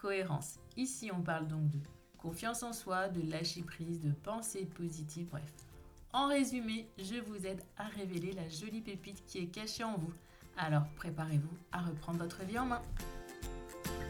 cohérence. Ici, on parle donc de confiance en soi, de lâcher prise, de pensée positive, bref. En résumé, je vous aide à révéler la jolie pépite qui est cachée en vous. Alors préparez-vous à reprendre votre vie en main.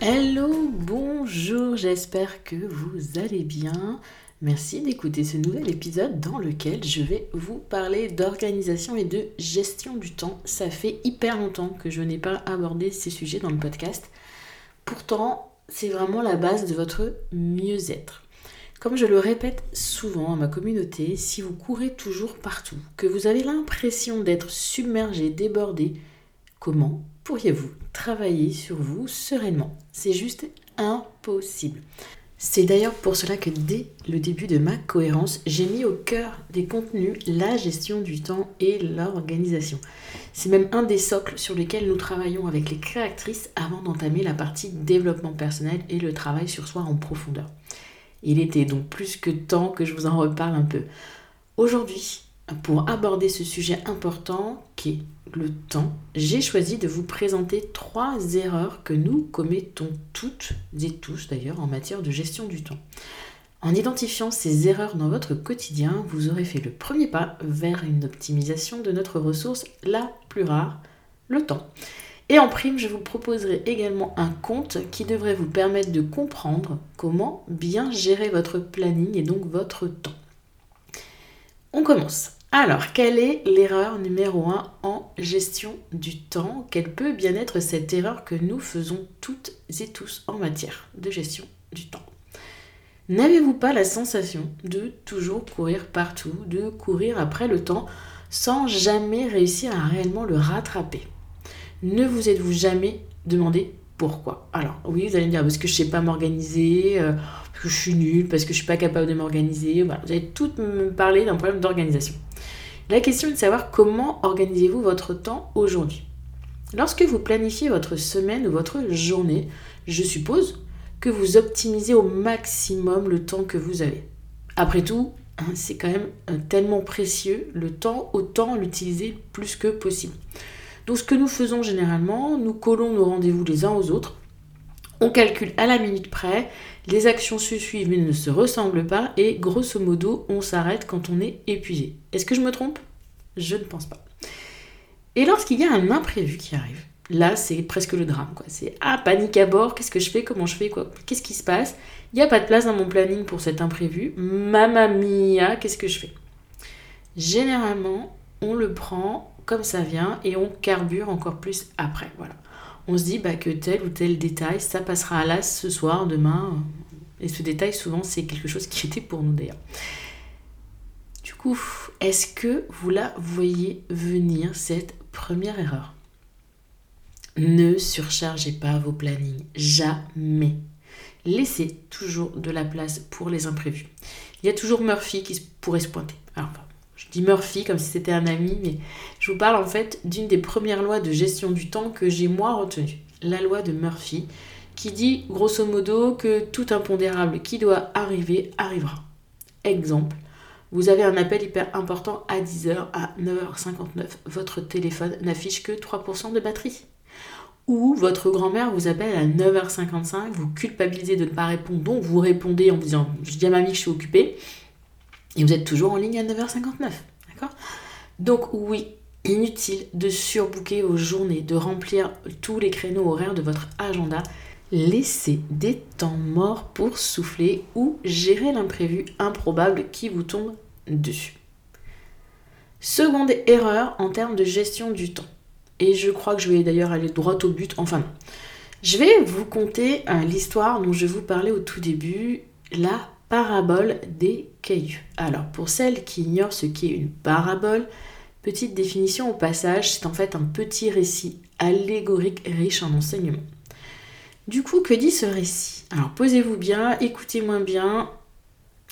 Hello, bonjour, j'espère que vous allez bien. Merci d'écouter ce nouvel épisode dans lequel je vais vous parler d'organisation et de gestion du temps. Ça fait hyper longtemps que je n'ai pas abordé ces sujets dans le podcast. Pourtant, c'est vraiment la base de votre mieux-être. Comme je le répète souvent à ma communauté, si vous courez toujours partout, que vous avez l'impression d'être submergé, débordé, comment pourriez-vous travailler sur vous sereinement? C'est juste impossible. C'est d'ailleurs pour cela que dès le début de ma cohérence, j'ai mis au cœur des contenus la gestion du temps et l'organisation. C'est même un des socles sur lesquels nous travaillons avec les créatrices avant d'entamer la partie développement personnel et le travail sur soi en profondeur. Il était donc plus que temps que je vous en reparle un peu. Aujourd'hui, pour aborder ce sujet important qu'est le temps, j'ai choisi de vous présenter trois erreurs que nous commettons toutes et tous d'ailleurs en matière de gestion du temps. En identifiant ces erreurs dans votre quotidien, vous aurez fait le premier pas vers une optimisation de notre ressource la plus rare, le temps. Et en prime, je vous proposerai également un compte qui devrait vous permettre de comprendre comment bien gérer votre planning et donc votre temps. On commence. Alors, quelle est l'erreur numéro 1 en gestion du temps? Quelle peut bien être cette erreur que nous faisons toutes et tous en matière de gestion du temps? N'avez-vous pas la sensation de toujours courir partout, de courir après le temps sans jamais réussir à réellement le rattraper? Ne vous êtes-vous jamais demandé pourquoi? Alors oui, vous allez me dire parce que je ne sais pas m'organiser, euh, parce que je suis nulle, parce que je ne suis pas capable de m'organiser. vous allez toutes me parler d'un problème d'organisation. La question est de savoir comment organisez-vous votre temps aujourd'hui. Lorsque vous planifiez votre semaine ou votre journée, je suppose que vous optimisez au maximum le temps que vous avez. Après tout, hein, c'est quand même euh, tellement précieux, le temps, autant l'utiliser plus que possible. Donc ce que nous faisons généralement, nous collons nos rendez-vous les uns aux autres, on calcule à la minute près, les actions se suivent mais ne se ressemblent pas et grosso modo on s'arrête quand on est épuisé. Est-ce que je me trompe? Je ne pense pas. Et lorsqu'il y a un imprévu qui arrive, là c'est presque le drame. quoi. C'est ah panique à bord, qu'est-ce que je fais, comment je fais, quoi? Qu'est-ce qui se passe? Il n'y a pas de place dans mon planning pour cet imprévu. Mamma mia, qu'est-ce que je fais? Généralement, on le prend comme ça vient et on carbure encore plus après. Voilà on se dit bah, que tel ou tel détail, ça passera à l'as ce soir, demain. Et ce détail, souvent, c'est quelque chose qui était pour nous d'ailleurs. Du coup, est-ce que vous la voyez venir, cette première erreur? Ne surchargez pas vos plannings. Jamais. Laissez toujours de la place pour les imprévus. Il y a toujours Murphy qui pourrait se pointer. Alors, je dis Murphy comme si c'était un ami, mais je vous parle en fait d'une des premières lois de gestion du temps que j'ai moi retenue. La loi de Murphy, qui dit grosso modo que tout impondérable qui doit arriver arrivera. Exemple, vous avez un appel hyper important à 10h, à 9h59, votre téléphone n'affiche que 3% de batterie. Ou votre grand-mère vous appelle à 9h55, vous culpabilisez de ne pas répondre, donc vous répondez en vous disant Je dis à mamie que je suis occupée, et vous êtes toujours en ligne à 9h59. D'accord? Donc oui, inutile de surbooker vos journées, de remplir tous les créneaux horaires de votre agenda. Laissez des temps morts pour souffler ou gérer l'imprévu improbable qui vous tombe dessus. Seconde erreur en termes de gestion du temps. Et je crois que je vais d'ailleurs aller droit au but. Enfin non. Je vais vous conter euh, l'histoire dont je vous parlais au tout début, la parabole des cailloux. Alors, pour celles qui ignorent ce qu'est une parabole, petite définition au passage, c'est en fait un petit récit allégorique riche en enseignements. Du coup, que dit ce récit? Alors posez-vous bien, écoutez-moi bien,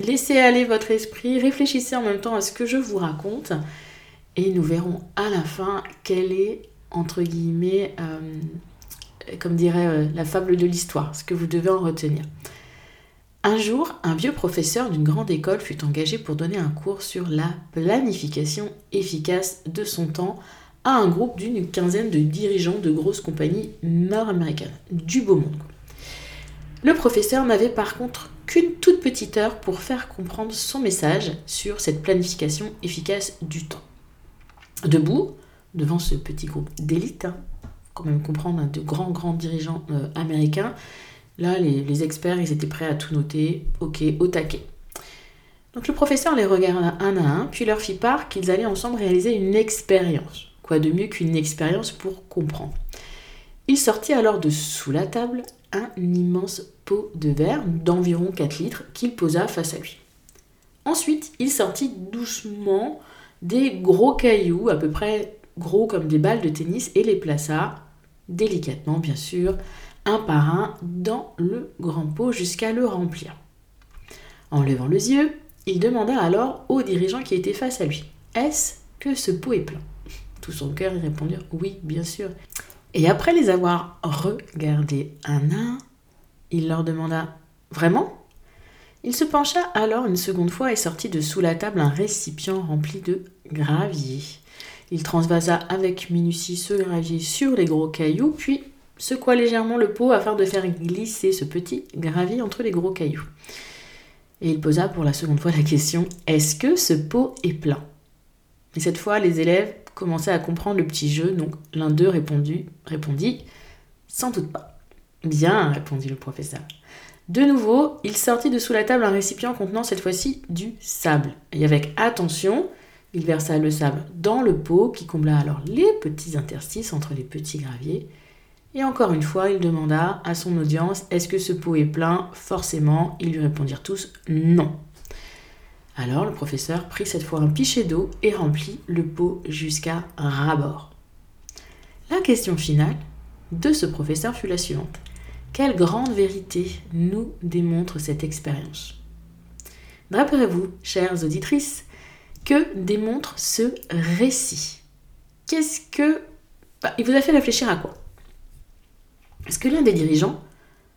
laissez aller votre esprit, réfléchissez en même temps à ce que je vous raconte et nous verrons à la fin quelle est, entre guillemets, euh, comme dirait euh, la fable de l'histoire, ce que vous devez en retenir. Un jour, un vieux professeur d'une grande école fut engagé pour donner un cours sur la planification efficace de son temps à un groupe d'une quinzaine de dirigeants de grosses compagnies nord-américaines, du beau monde. Le professeur n'avait par contre qu'une toute petite heure pour faire comprendre son message sur cette planification efficace du temps. Debout, devant ce petit groupe d'élite, hein, quand même comprendre de grands, grands dirigeants euh, américains, là, les, experts, ils étaient prêts à tout noter, ok, au taquet. Donc le professeur les regarda un à un, puis leur fit part qu'ils allaient ensemble réaliser une expérience. Quoi de mieux qu'une expérience pour comprendre Il sortit alors de sous la table un immense pot de verre d'environ 4 litres qu'il posa face à lui. Ensuite, il sortit doucement des gros cailloux, à peu près gros comme des balles de tennis, et les plaça, délicatement bien sûr, un par un, dans le grand pot jusqu'à le remplir. En levant les yeux, il demanda alors au dirigeant qui était face à lui Est-ce que ce pot est plein? Tout son cœur, ils répondirent oui, bien sûr. Et après les avoir regardés un à un, il leur demanda Vraiment? Il se pencha alors une seconde fois et sortit de sous la table un récipient rempli de gravier. Il transvasa avec minutie ce gravier sur les gros cailloux, puis secoua légèrement le pot afin de faire glisser ce petit gravier entre les gros cailloux. Et il posa pour la seconde fois la question Est-ce que ce pot est plein? Et cette fois, les élèves commençait à comprendre le petit jeu, donc l'un d'eux répondit, répondit Sans doute pas. Bien, répondit le professeur. De nouveau, il sortit de sous la table un récipient contenant cette fois-ci du sable. Et avec attention, il versa le sable dans le pot qui combla alors les petits interstices entre les petits graviers. Et encore une fois, il demanda à son audience Est-ce que ce pot est plein? Forcément, ils lui répondirent tous non. Alors le professeur prit cette fois un pichet d'eau et remplit le pot jusqu'à ras-bord. La question finale de ce professeur fut la suivante. Quelle grande vérité nous démontre cette expérience? Rappelez-vous, chères auditrices, que démontre ce récit? Qu'est-ce que... Bah, il vous a fait réfléchir à quoi? Est-ce que l'un des dirigeants,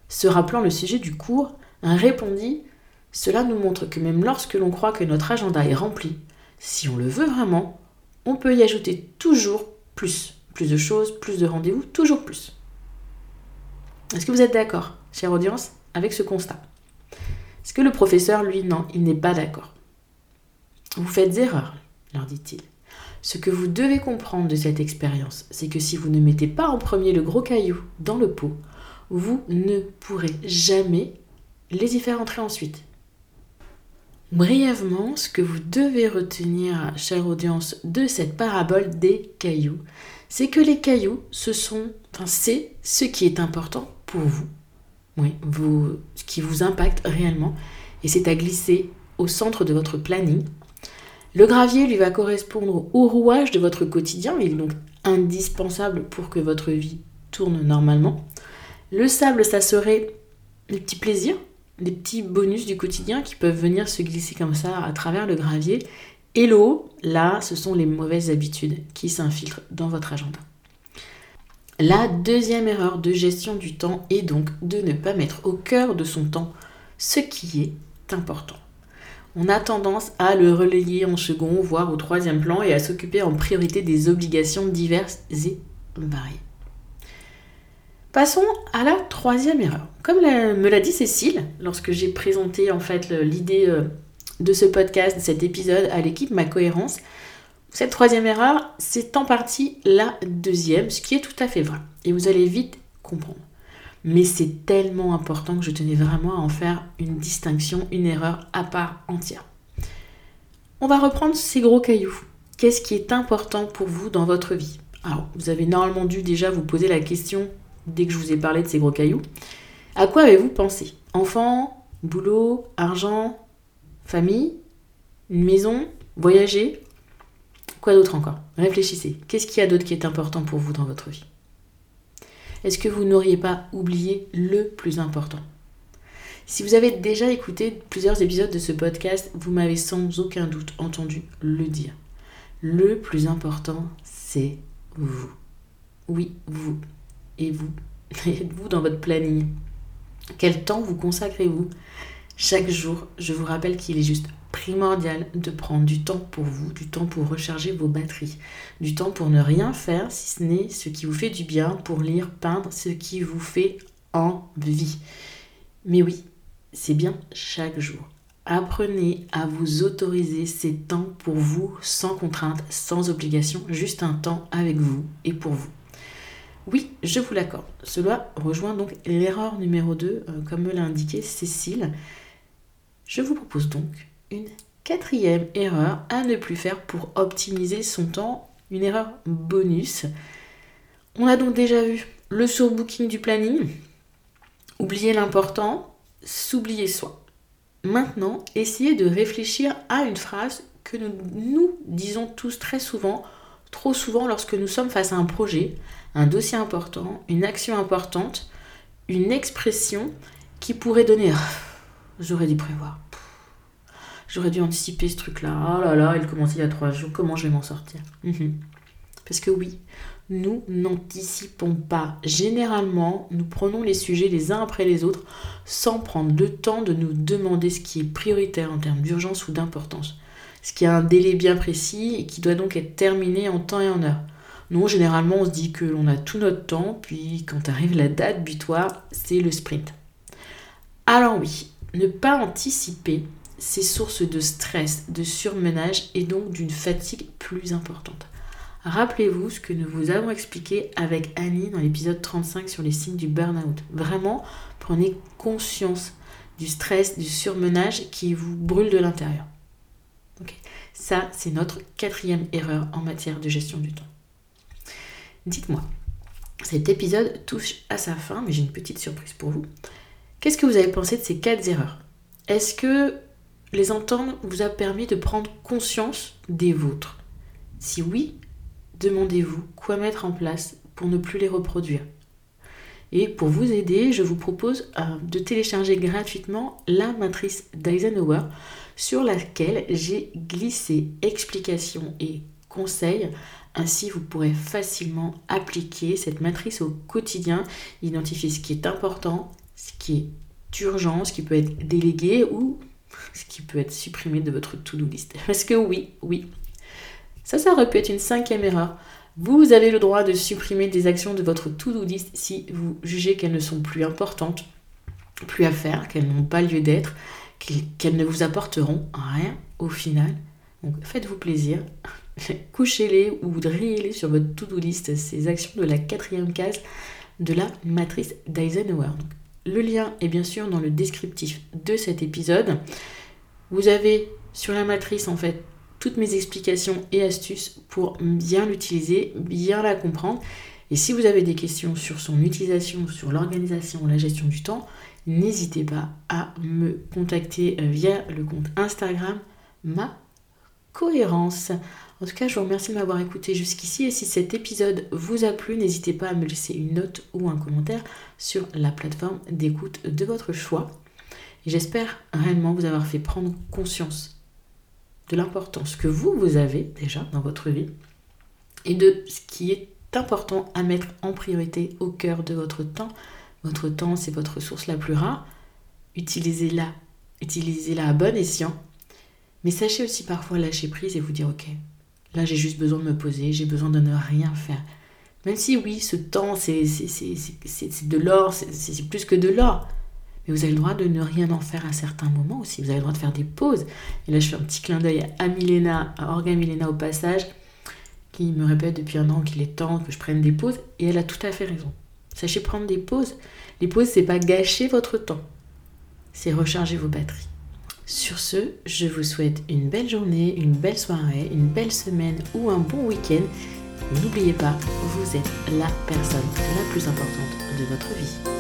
se rappelant le sujet du cours, répondit cela nous montre que même lorsque l'on croit que notre agenda est rempli, si on le veut vraiment, on peut y ajouter toujours plus. Plus de choses, plus de rendez-vous, toujours plus. Est-ce que vous êtes d'accord, chère audience, avec ce constat? Est-ce que le professeur, lui, non, il n'est pas d'accord? Vous faites erreur, leur dit-il. Ce que vous devez comprendre de cette expérience, c'est que si vous ne mettez pas en premier le gros caillou dans le pot, vous ne pourrez jamais les y faire entrer ensuite. Brièvement, ce que vous devez retenir, chère audience, de cette parabole des cailloux, c'est que les cailloux, ce sont, enfin, c'est ce qui est important pour vous. Oui, vous, ce qui vous impacte réellement, et c'est à glisser au centre de votre planning. Le gravier lui va correspondre au rouage de votre quotidien, il est donc indispensable pour que votre vie tourne normalement. Le sable, ça serait les petits plaisirs, des petits bonus du quotidien qui peuvent venir se glisser comme ça à travers le gravier. Et l'eau, là, ce sont les mauvaises habitudes qui s'infiltrent dans votre agenda. La deuxième erreur de gestion du temps est donc de ne pas mettre au cœur de son temps ce qui est important. On a tendance à le relayer en second, voire au troisième plan, et à s'occuper en priorité des obligations diverses et variées. Passons à la troisième erreur. Comme me l'a dit Cécile, lorsque j'ai présenté en fait l'idée euh, de ce podcast, de cet épisode à l'équipe Ma Cohérence, cette troisième erreur, c'est en partie la deuxième, ce qui est tout à fait vrai. Et vous allez vite comprendre. Mais c'est tellement important que je tenais vraiment à en faire une distinction, une erreur à part entière. On va reprendre ces gros cailloux. Qu'est-ce qui est important pour vous dans votre vie? Alors, vous avez normalement dû déjà vous poser la question dès que je vous ai parlé de ces gros cailloux. À quoi avez-vous pensé? Enfant, boulot, argent, famille, une maison, voyager? Quoi d'autre encore? Réfléchissez. Qu'est-ce qu'il y a d'autre qui est important pour vous dans votre vie? Est-ce que vous n'auriez pas oublié le plus important? Si vous avez déjà écouté plusieurs épisodes de ce podcast, vous m'avez sans aucun doute entendu le dire. Le plus important, c'est vous. Oui, vous. Et vous. Êtes-vous dans votre planning? Quel temps vous consacrez-vous? Chaque jour, je vous rappelle qu'il est juste primordial de prendre du temps pour vous, du temps pour recharger vos batteries, du temps pour ne rien faire si ce n'est ce qui vous fait du bien, pour lire, peindre, ce qui vous fait envie. Mais oui, c'est bien chaque jour. Apprenez à vous autoriser ces temps pour vous, sans contrainte, sans obligation, juste un temps avec vous et pour vous. Oui, je vous l'accorde. Cela rejoint donc l'erreur numéro 2, euh, comme me l'a indiqué Cécile. Je vous propose donc une quatrième erreur à ne plus faire pour optimiser son temps, une erreur bonus. On a donc déjà vu le surbooking du planning, oublier l'important, s'oublier soi. Maintenant, essayez de réfléchir à une phrase que nous, nous disons tous très souvent, trop souvent lorsque nous sommes face à un projet, un dossier important, une action importante, une expression qui pourrait donner j'aurais dû prévoir. J'aurais dû anticiper ce truc-là. Oh là là, il commence il y a trois jours. Comment je vais m'en sortir? Mhm. Parce que oui, nous n'anticipons pas. Généralement, nous prenons les sujets les uns après les autres sans prendre le temps de nous demander ce qui est prioritaire en termes d'urgence ou d'importance. Ce qui a un délai bien précis et qui doit donc être terminé en temps et en heure. Non, généralement, on se dit que l'on a tout notre temps, puis quand arrive la date butoir, c'est le sprint. Alors oui, ne pas anticiper, ces sources de stress, de surmenage et donc d'une fatigue plus importante. Rappelez-vous ce que nous vous avons expliqué avec Annie dans l'épisode 35 sur les signes du burn-out. Vraiment, prenez conscience du stress, du surmenage qui vous brûle de l'intérieur. Ça, c'est notre quatrième erreur en matière de gestion du temps. Dites-moi, cet épisode touche à sa fin, mais j'ai une petite surprise pour vous. Qu'est-ce que vous avez pensé de ces quatre erreurs? Est-ce que les entendre vous a permis de prendre conscience des vôtres? Si oui, demandez-vous quoi mettre en place pour ne plus les reproduire. Et pour vous aider, je vous propose euh, de télécharger gratuitement la matrice d'Eisenhower sur laquelle j'ai glissé explications et conseils. Ainsi, vous pourrez facilement appliquer cette matrice au quotidien, identifier ce qui est important, ce qui est urgent, ce qui peut être délégué ou ce qui peut être supprimé de votre to-do list. Parce que oui, oui, ça, ça aurait pu être une cinquième erreur. Vous avez le droit de supprimer des actions de votre to-do list si vous jugez qu'elles ne sont plus importantes, plus à faire, qu'elles n'ont pas lieu d'être, qu'elles ne vous apporteront rien au final. Donc faites-vous plaisir, couchez-les ou drillez-les sur votre to-do list, ces actions de la quatrième case de la matrice d'Eisenhower. Le lien est bien sûr dans le descriptif de cet épisode. Vous avez sur la matrice en fait toutes mes explications et astuces pour bien l'utiliser, bien la comprendre. Et si vous avez des questions sur son utilisation, sur l'organisation, la gestion du temps, n'hésitez pas à me contacter via le compte Instagram ma cohérence. En tout cas, je vous remercie de m'avoir écouté jusqu'ici et si cet épisode vous a plu, n'hésitez pas à me laisser une note ou un commentaire sur la plateforme d'écoute de votre choix. J'espère réellement vous avoir fait prendre conscience de l'importance que vous, vous avez déjà dans votre vie et de ce qui est important à mettre en priorité au cœur de votre temps. Votre temps, c'est votre ressource la plus rare. Utilisez-la. Utilisez-la à bon escient. Mais sachez aussi parfois lâcher prise et vous dire, ok, Là, j'ai juste besoin de me poser, j'ai besoin de ne rien faire. Même si oui, ce temps, c'est de l'or, c'est plus que de l'or. Mais vous avez le droit de ne rien en faire à certains moments aussi. Vous avez le droit de faire des pauses. Et là, je fais un petit clin d'œil à Milena, à Orga Milena au passage, qui me répète depuis un an qu'il est temps que je prenne des pauses. Et elle a tout à fait raison. Sachez prendre des pauses. Les pauses, c'est pas gâcher votre temps. C'est recharger vos batteries. Sur ce, je vous souhaite une belle journée, une belle soirée, une belle semaine ou un bon week-end. N'oubliez pas, vous êtes la personne la plus importante de votre vie.